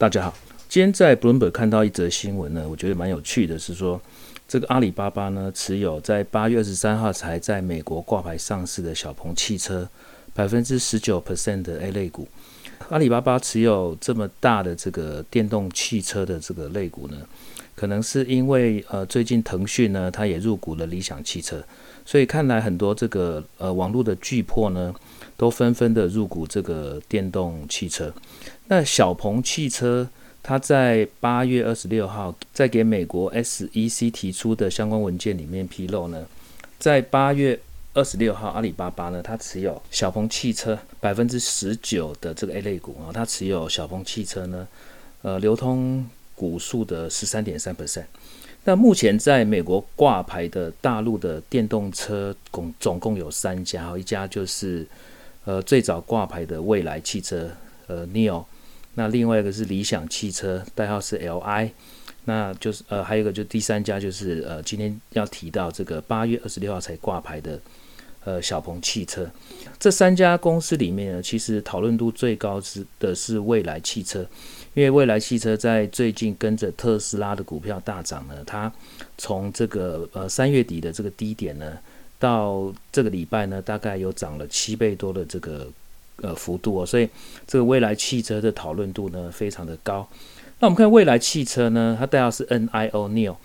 大家好，今天在 Bloomberg 看到一则新闻呢，我觉得蛮有趣的，是说这个阿里巴巴呢持有在八月二十三号才在美国挂牌上市的小鹏汽车百分之十九 percent 的 A 类股。阿里巴巴持有这么大的这个电动汽车的这个类股呢，可能是因为呃最近腾讯呢它也入股了理想汽车，所以看来很多这个呃网络的巨擘呢都纷纷的入股这个电动汽车。那小鹏汽车，它在八月二十六号在给美国 SEC 提出的相关文件里面披露呢，在八月二十六号，阿里巴巴呢，它持有小鹏汽车百分之十九的这个 A 类股啊，它持有小鹏汽车呢，呃，流通股数的十三点三 percent。那目前在美国挂牌的大陆的电动车共总共有三家，一家就是呃最早挂牌的蔚来汽车，呃，Neo。那另外一个是理想汽车，代号是 LI，那就是呃还有一个就第三家就是呃今天要提到这个八月二十六号才挂牌的呃小鹏汽车，这三家公司里面呢，其实讨论度最高是的是蔚来汽车，因为蔚来汽车在最近跟着特斯拉的股票大涨呢，它从这个呃三月底的这个低点呢，到这个礼拜呢，大概有涨了七倍多的这个。呃，幅度哦，所以这个未来汽车的讨论度呢非常的高。那我们看未来汽车呢，它代号是 NIO，NIO。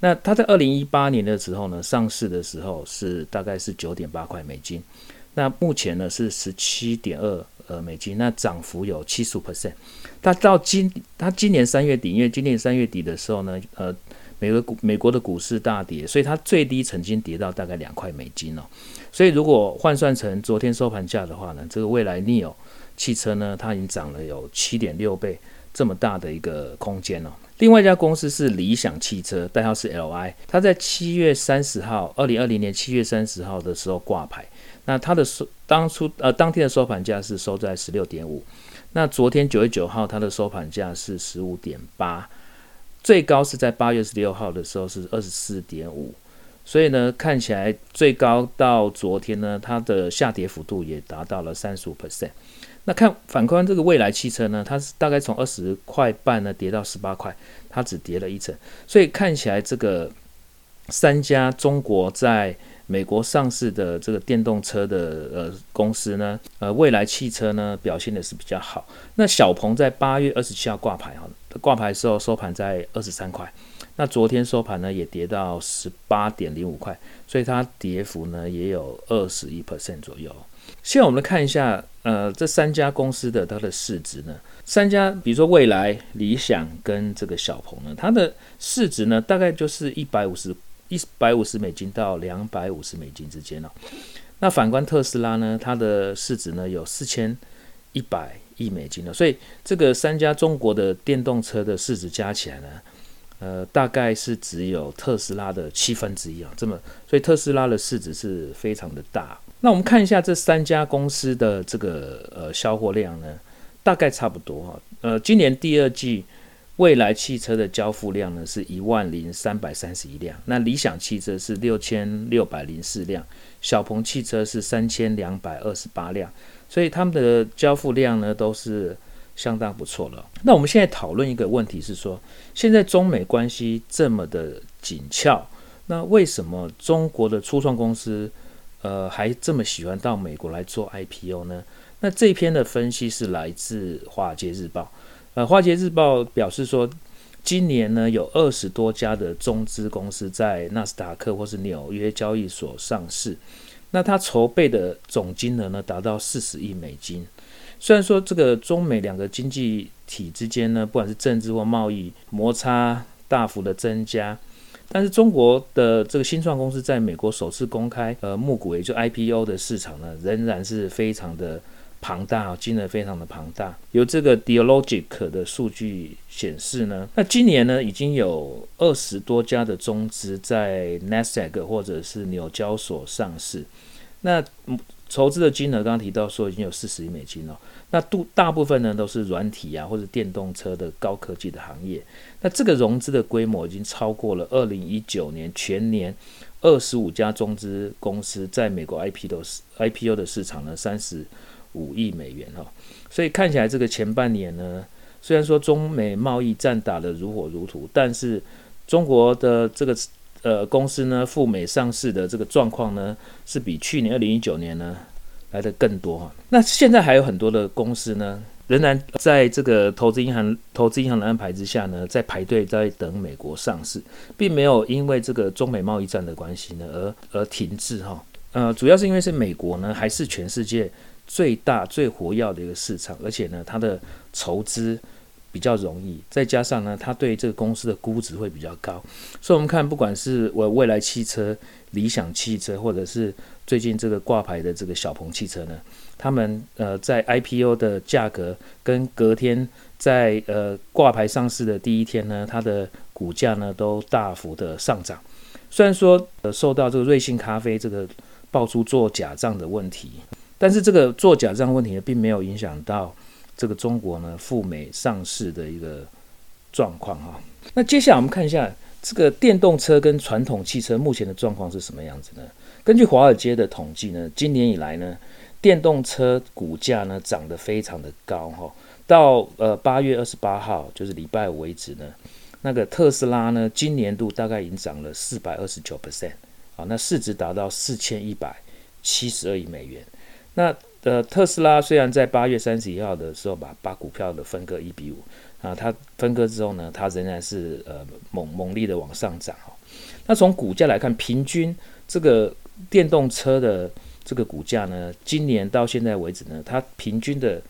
那它在二零一八年的时候呢，上市的时候是大概是九点八块美金。那目前呢是十七点二呃美金，那涨幅有七十五 percent。它到今它今年三月底，因为今年三月底的时候呢，呃。美国股美国的股市大跌，所以它最低曾经跌到大概两块美金哦。所以如果换算成昨天收盘价的话呢，这个蔚来 neo 汽车呢，它已经涨了有七点六倍这么大的一个空间哦。另外一家公司是理想汽车，代号是 LI，它在七月三十号，二零二零年七月三十号的时候挂牌。那它的收当初呃当天的收盘价是收在十六点五，那昨天九月九号它的收盘价是十五点八。最高是在八月十六号的时候是二十四点五，所以呢，看起来最高到昨天呢，它的下跌幅度也达到了三十五 percent。那看反观这个蔚来汽车呢，它是大概从二十块半呢跌到十八块，它只跌了一成，所以看起来这个三家中国在美国上市的这个电动车的呃公司呢，呃蔚来汽车呢表现的是比较好。那小鹏在八月二十七号挂牌哈，挂牌的时候收盘在二十三块，那昨天收盘呢也跌到十八点零五块，所以它跌幅呢也有二十一 percent 左右。现在我们来看一下，呃这三家公司的它的市值呢，三家比如说蔚来、理想跟这个小鹏呢，它的市值呢大概就是一百五十。一百五十美金到两百五十美金之间哦。那反观特斯拉呢，它的市值呢有四千一百亿美金了。所以这个三家中国的电动车的市值加起来呢，呃，大概是只有特斯拉的七分之一啊。这么，所以特斯拉的市值是非常的大。那我们看一下这三家公司的这个呃销货量呢，大概差不多哈。呃，今年第二季。未来汽车的交付量呢是一万零三百三十一辆，那理想汽车是六千六百零四辆，小鹏汽车是三千两百二十八辆，所以他们的交付量呢都是相当不错了。那我们现在讨论一个问题是说，现在中美关系这么的紧俏，那为什么中国的初创公司呃还这么喜欢到美国来做 IPO 呢？那这篇的分析是来自《华尔街日报》。呃，《华尔街日报》表示说，今年呢有二十多家的中资公司在纳斯达克或是纽约交易所上市，那它筹备的总金额呢达到四十亿美金。虽然说这个中美两个经济体之间呢，不管是政治或贸易摩擦大幅的增加，但是中国的这个新创公司在美国首次公开呃募股，也就 IPO 的市场呢，仍然是非常的。庞大，金额非常的庞大。由这个 Dealogic 的数据显示呢，那今年呢已经有二十多家的中资在 Nasdaq 或者是纽交所上市。那筹资的金额刚刚提到说已经有四十亿美金了。那度大部分呢都是软体啊或者电动车的高科技的行业。那这个融资的规模已经超过了二零一九年全年二十五家中资公司在美国 IPO 的 IPO 的市场呢三十。五亿美元哈，所以看起来这个前半年呢，虽然说中美贸易战打得如火如荼，但是中国的这个呃公司呢赴美上市的这个状况呢，是比去年二零一九年呢来得更多哈。那现在还有很多的公司呢，仍然在这个投资银行投资银行的安排之下呢，在排队在等美国上市，并没有因为这个中美贸易战的关系呢而而停滞哈。呃，主要是因为是美国呢，还是全世界最大最活跃的一个市场，而且呢，它的筹资比较容易，再加上呢，它对这个公司的估值会比较高，所以我们看，不管是我未来汽车、理想汽车，或者是最近这个挂牌的这个小鹏汽车呢，他们呃在 IPO 的价格跟隔天在呃挂牌上市的第一天呢，它的股价呢都大幅的上涨，虽然说呃受到这个瑞幸咖啡这个爆出做假账的问题，但是这个做假账问题呢，并没有影响到这个中国呢赴美上市的一个状况哈。那接下来我们看一下这个电动车跟传统汽车目前的状况是什么样子呢？根据华尔街的统计呢，今年以来呢，电动车股价呢涨得非常的高哈。到呃八月二十八号，就是礼拜五为止呢，那个特斯拉呢，今年度大概已经涨了四百二十九 percent 啊。那市值达到四千一百七十二亿美元。那呃，特斯拉虽然在八月三十一号的时候把把股票的分割一比五啊，它分割之后呢，它仍然是呃猛猛力的往上涨哈。那从股价来看，平均这个电动车的这个股价呢，今年到现在为止呢，它平均的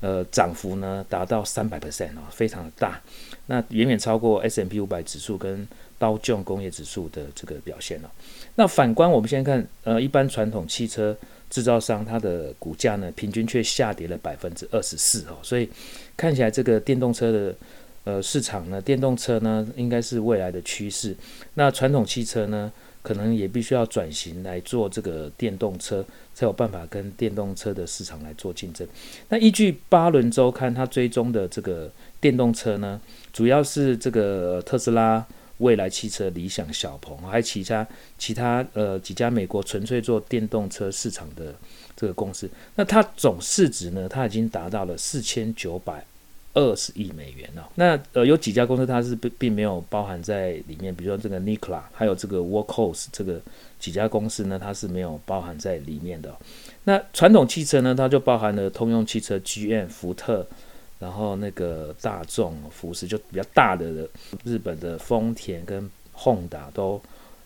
呃涨幅呢达到三百 percent 啊，非常的大。那远远超过 S M P 五百指数跟道琼工业指数的这个表现了。那反观我们现在看，呃，一般传统汽车制造商它的股价呢，平均却下跌了百分之二十四哦。所以看起来这个电动车的呃市场呢，电动车呢应该是未来的趋势。那传统汽车呢，可能也必须要转型来做这个电动车，才有办法跟电动车的市场来做竞争。那依据巴伦周刊它追踪的这个电动车呢，主要是这个特斯拉。未来汽车、理想、小鹏，还有其他其他呃几家美国纯粹做电动车市场的这个公司，那它总市值呢，它已经达到了四千九百二十亿美元了。那呃有几家公司它是并并没有包含在里面，比如说这个 Nikola，还有这个 Workhorse 这个几家公司呢，它是没有包含在里面的。那传统汽车呢，它就包含了通用汽车、GM、福特。然后那个大众、福斯就比较大的日本的丰田跟 Honda 都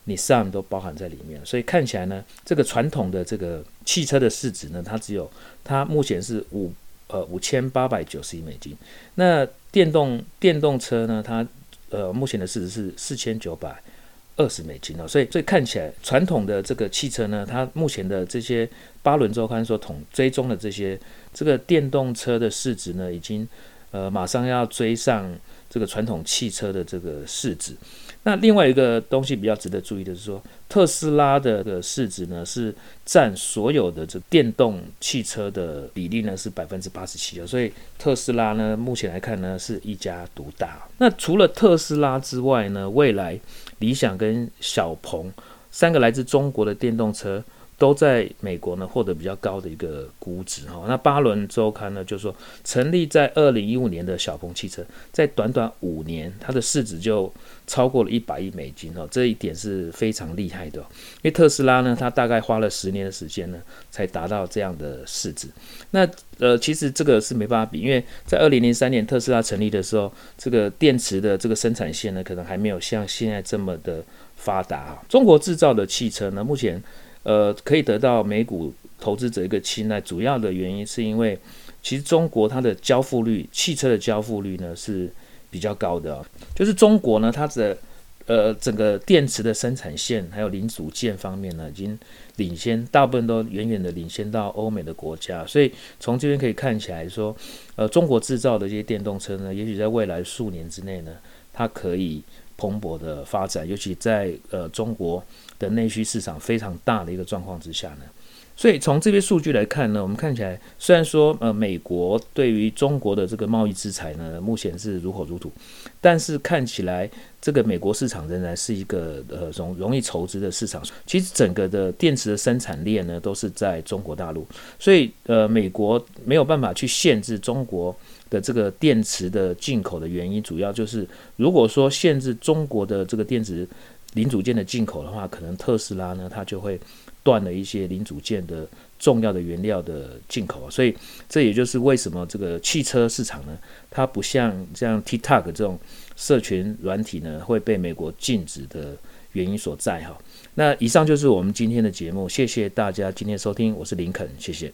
，Nissan 都包含在里面，所以看起来呢，这个传统的这个汽车的市值呢，它只有它目前是五呃五千八百九十亿美金，那电动电动车呢，它呃目前的市值是四千九百。二十美金哦，所以所以看起来传统的这个汽车呢，它目前的这些巴伦周刊所统追踪的这些这个电动车的市值呢，已经呃马上要追上这个传统汽车的这个市值。那另外一个东西比较值得注意的是说，特斯拉的的市值呢是占所有的这电动汽车的比例呢是百分之八十七，所以特斯拉呢目前来看呢是一家独大。那除了特斯拉之外呢，未来、理想跟小鹏三个来自中国的电动车。都在美国呢获得比较高的一个估值哈。那巴伦周刊呢就说，成立在二零一五年的小鹏汽车，在短短五年，它的市值就超过了一百亿美金哦。这一点是非常厉害的。因为特斯拉呢，它大概花了十年的时间呢，才达到这样的市值。那呃，其实这个是没办法比，因为在二零零三年特斯拉成立的时候，这个电池的这个生产线呢，可能还没有像现在这么的发达。中国制造的汽车呢，目前。呃，可以得到美股投资者一个青睐，主要的原因是因为，其实中国它的交付率，汽车的交付率呢是比较高的。就是中国呢，它的呃整个电池的生产线还有零组件方面呢，已经领先，大部分都远远的领先到欧美的国家。所以从这边可以看起来说，呃，中国制造的这些电动车呢，也许在未来数年之内呢，它可以。蓬勃的发展，尤其在呃中国的内需市场非常大的一个状况之下呢，所以从这些数据来看呢，我们看起来虽然说呃美国对于中国的这个贸易制裁呢，目前是如火如荼，但是看起来这个美国市场仍然是一个呃容容易筹资的市场。其实整个的电池的生产链呢，都是在中国大陆，所以呃美国没有办法去限制中国。的这个电池的进口的原因，主要就是如果说限制中国的这个电池零组件的进口的话，可能特斯拉呢，它就会断了一些零组件的重要的原料的进口，所以这也就是为什么这个汽车市场呢，它不像像 TikTok 这种社群软体呢会被美国禁止的原因所在哈。那以上就是我们今天的节目，谢谢大家今天收听，我是林肯，谢谢。